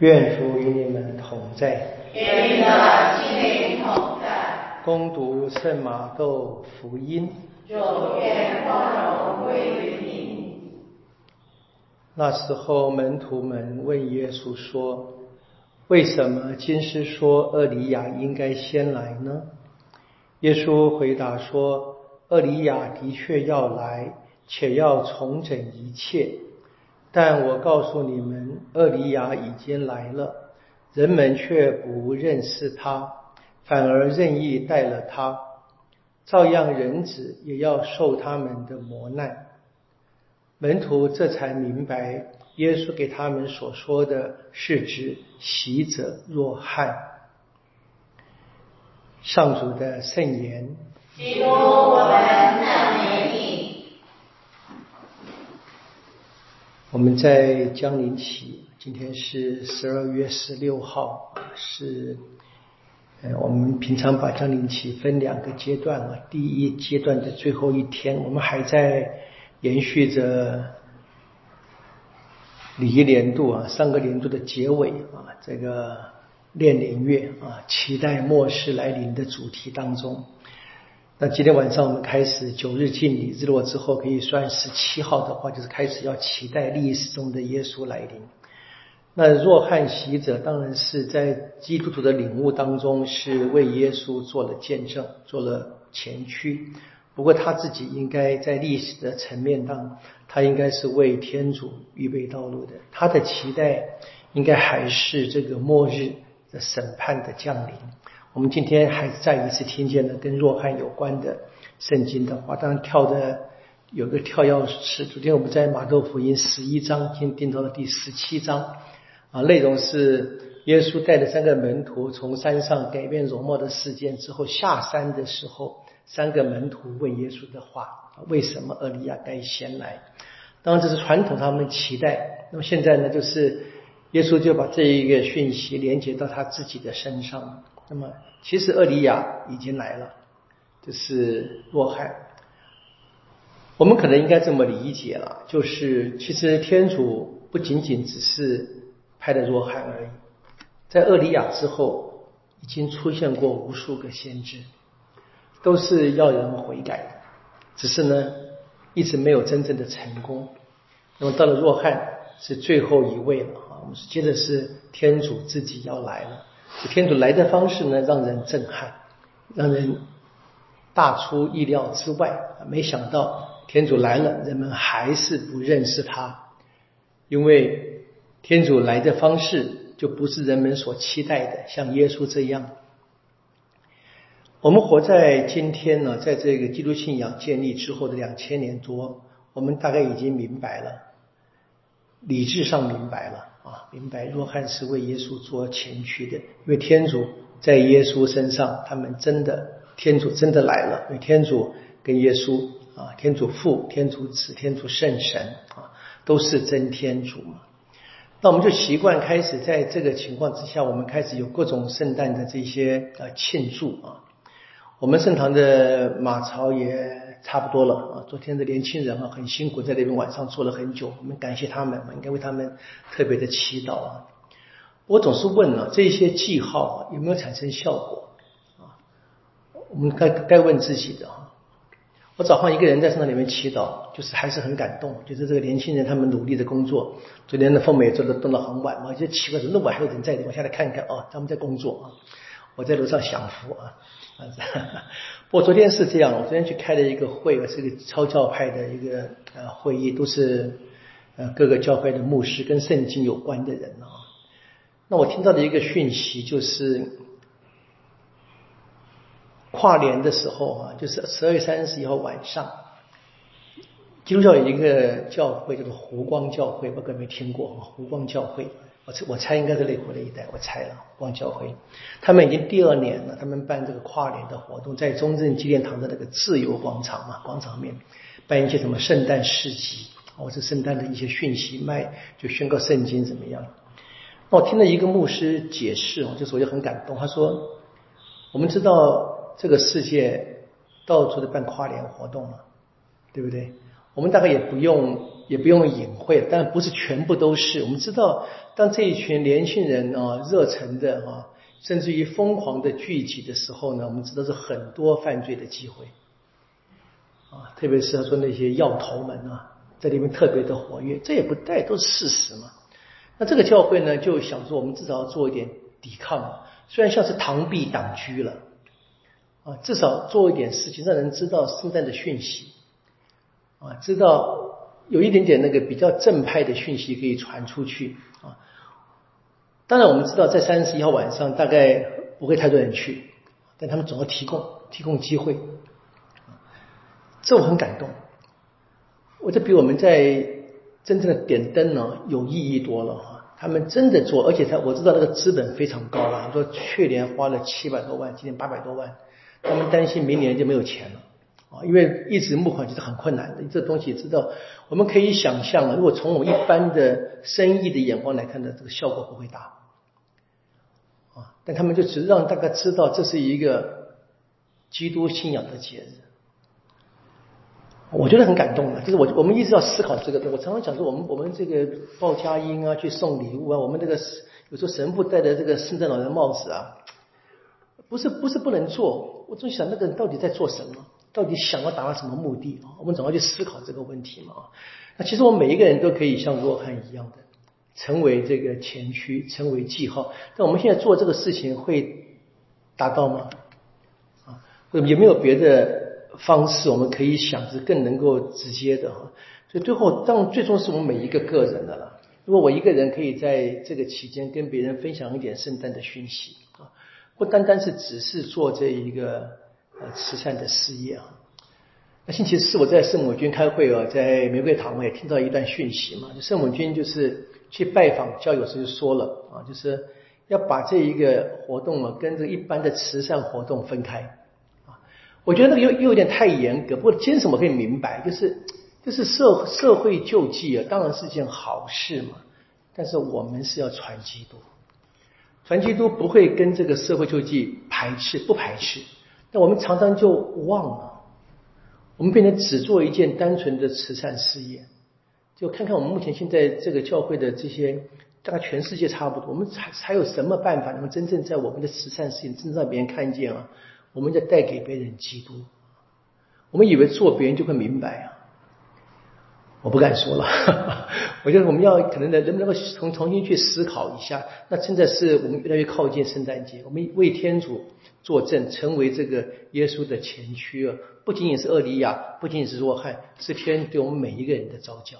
愿主与你们同在。愿你的心灵同在。攻读圣马窦福音。主愿光荣归于你。那时候，门徒们问耶稣说：“为什么经师说厄里亚应该先来呢？”耶稣回答说：“厄里亚的确要来，且要重整一切。但我告诉你们，厄里亚已经来了，人们却不认识他，反而任意待了他。照样，人子也要受他们的磨难。”门徒这才明白，耶稣给他们所说的是指洗者若翰。上主的圣言赞美你。我们在江陵起，今天是十二月十六号，是呃，我们平常把江陵起分两个阶段啊，第一阶段的最后一天，我们还在延续着礼仪年度啊，上个年度的结尾啊，这个炼灵月啊，期待末世来临的主题当中。那今天晚上我们开始九日敬礼，日落之后可以算十七号的话，就是开始要期待历史中的耶稣来临。那若翰洗者当然是在基督徒的领悟当中是为耶稣做了见证，做了前驱。不过他自己应该在历史的层面上，他应该是为天主预备道路的。他的期待应该还是这个末日的审判的降临。我们今天还再一次听见了跟若翰有关的圣经的话，当然跳的有个跳钥匙。昨天我们在马窦福音十一章，今天订到了第十七章，啊，内容是耶稣带着三个门徒从山上改变容貌的事件之后下山的时候，三个门徒问耶稣的话：为什么厄利亚该先来？当然这是传统他们期待。那么现在呢，就是耶稣就把这一个讯息连接到他自己的身上。那么，其实厄里亚已经来了，就是若翰。我们可能应该这么理解了，就是其实天主不仅仅只是派的若翰而已，在厄里亚之后，已经出现过无数个先知，都是要人悔改的，只是呢，一直没有真正的成功。那么到了若翰，是最后一位了啊！我们接着是天主自己要来了。天主来的方式呢，让人震撼，让人大出意料之外。没想到天主来了，人们还是不认识他，因为天主来的方式就不是人们所期待的，像耶稣这样。我们活在今天呢，在这个基督信仰建立之后的两千年多，我们大概已经明白了，理智上明白了。啊，明白若翰是为耶稣做前驱的，因为天主在耶稣身上，他们真的天主真的来了，因为天主跟耶稣啊，天主父、天主子、天主圣神啊，都是真天主嘛。那我们就习惯开始在这个情况之下，我们开始有各种圣诞的这些呃庆祝啊。我们圣堂的马槽也。差不多了啊！昨天的年轻人啊，很辛苦，在那边晚上坐了很久。我们感谢他们，应该为他们特别的祈祷啊！我总是问呢，这些记号有没有产生效果啊？我们该该问自己的啊！我早上一个人在圣堂里面祈祷，就是还是很感动，就是这个年轻人他们努力的工作。昨天的凤美做的动到很晚嘛，就奇怪，怎么那么晚还有人在，我下来看看啊，他们在工作啊，我在楼上享福啊。不过昨天是这样，我昨天去开了一个会，是个超教派的一个呃会议，都是呃各个教会的牧师跟圣经有关的人啊。那我听到的一个讯息就是，跨年的时候啊，就是十二月三十一号晚上，基督教有一个教会叫做湖光教会，不知道有没听过啊湖光教会。我猜我猜应该是内湖那一带，我猜了。光教会，他们已经第二年了，他们办这个跨年的活动，在中正纪念堂的那个自由广场嘛，广场面办一些什么圣诞市集，或者圣诞的一些讯息卖，就宣告圣经怎么样？那我听了一个牧师解释哦，就是我就很感动。他说：“我们知道这个世界到处都办跨年活动了，对不对？”我们大概也不用也不用隐晦，但不是全部都是。我们知道，当这一群年轻人啊热忱的啊，甚至于疯狂的聚集的时候呢，我们知道是很多犯罪的机会啊，特别是他说那些要头们啊，在里面特别的活跃，这也不带都是事实嘛。那这个教会呢，就想说，我们至少要做一点抵抗，虽然像是螳臂挡车了啊，至少做一点事情，让人知道圣诞的讯息。啊，知道有一点点那个比较正派的讯息可以传出去啊。当然，我们知道在三十一号晚上大概不会太多人去，但他们总要提供提供机会，这我很感动。我这比我们在真正的点灯呢有意义多了哈。他们真的做，而且他我知道那个资本非常高了，说去年花了七百多万，今年八百多万，他们担心明年就没有钱了。啊，因为一直募款其实很困难的，这东西知道，我们可以想象啊，如果从我一般的生意的眼光来看呢，这个效果不会大，啊，但他们就只让大家知道这是一个基督信仰的节日，我觉得很感动的，就是我我们一直要思考这个，我常常讲说，我们我们这个报佳音啊，去送礼物啊，我们这个有时候神父戴的这个圣诞老人帽子啊，不是不是不能做，我总想那个人到底在做什么。到底想要达到什么目的啊？我们总要去思考这个问题嘛。那其实我们每一个人都可以像若翰一样的，成为这个前驱，成为记号。但我们现在做这个事情会达到吗？啊，有没有别的方式我们可以想是更能够直接的哈？所以最后，当最终是我们每一个个人的了。如果我一个人可以在这个期间跟别人分享一点圣诞的讯息啊，不单单是只是做这一个。呃，慈善的事业啊。那星期四我在圣母军开会啊，在玫瑰堂我也听到一段讯息嘛。圣母军就是去拜访教友时就说了啊，就是要把这一个活动啊跟这一般的慈善活动分开啊。我觉得那个又又有点太严格，不过坚持我可以明白，就是就是社社会救济啊，当然是件好事嘛。但是我们是要传基督，传基督不会跟这个社会救济排斥，不排斥。但我们常常就忘了，我们变成只做一件单纯的慈善事业，就看看我们目前现在这个教会的这些，大概全世界差不多，我们还还有什么办法能够真正在我们的慈善事业，真正让别人看见啊？我们在带给别人基督，我们以为做别人就会明白啊。我不敢说了，我觉得我们要可能能能不能够重重新去思考一下。那真的是我们越来越靠近圣诞节，我们为天主作证，成为这个耶稣的前驱啊！不仅仅是厄利亚，不仅仅是若翰，是天对我们每一个人的召教。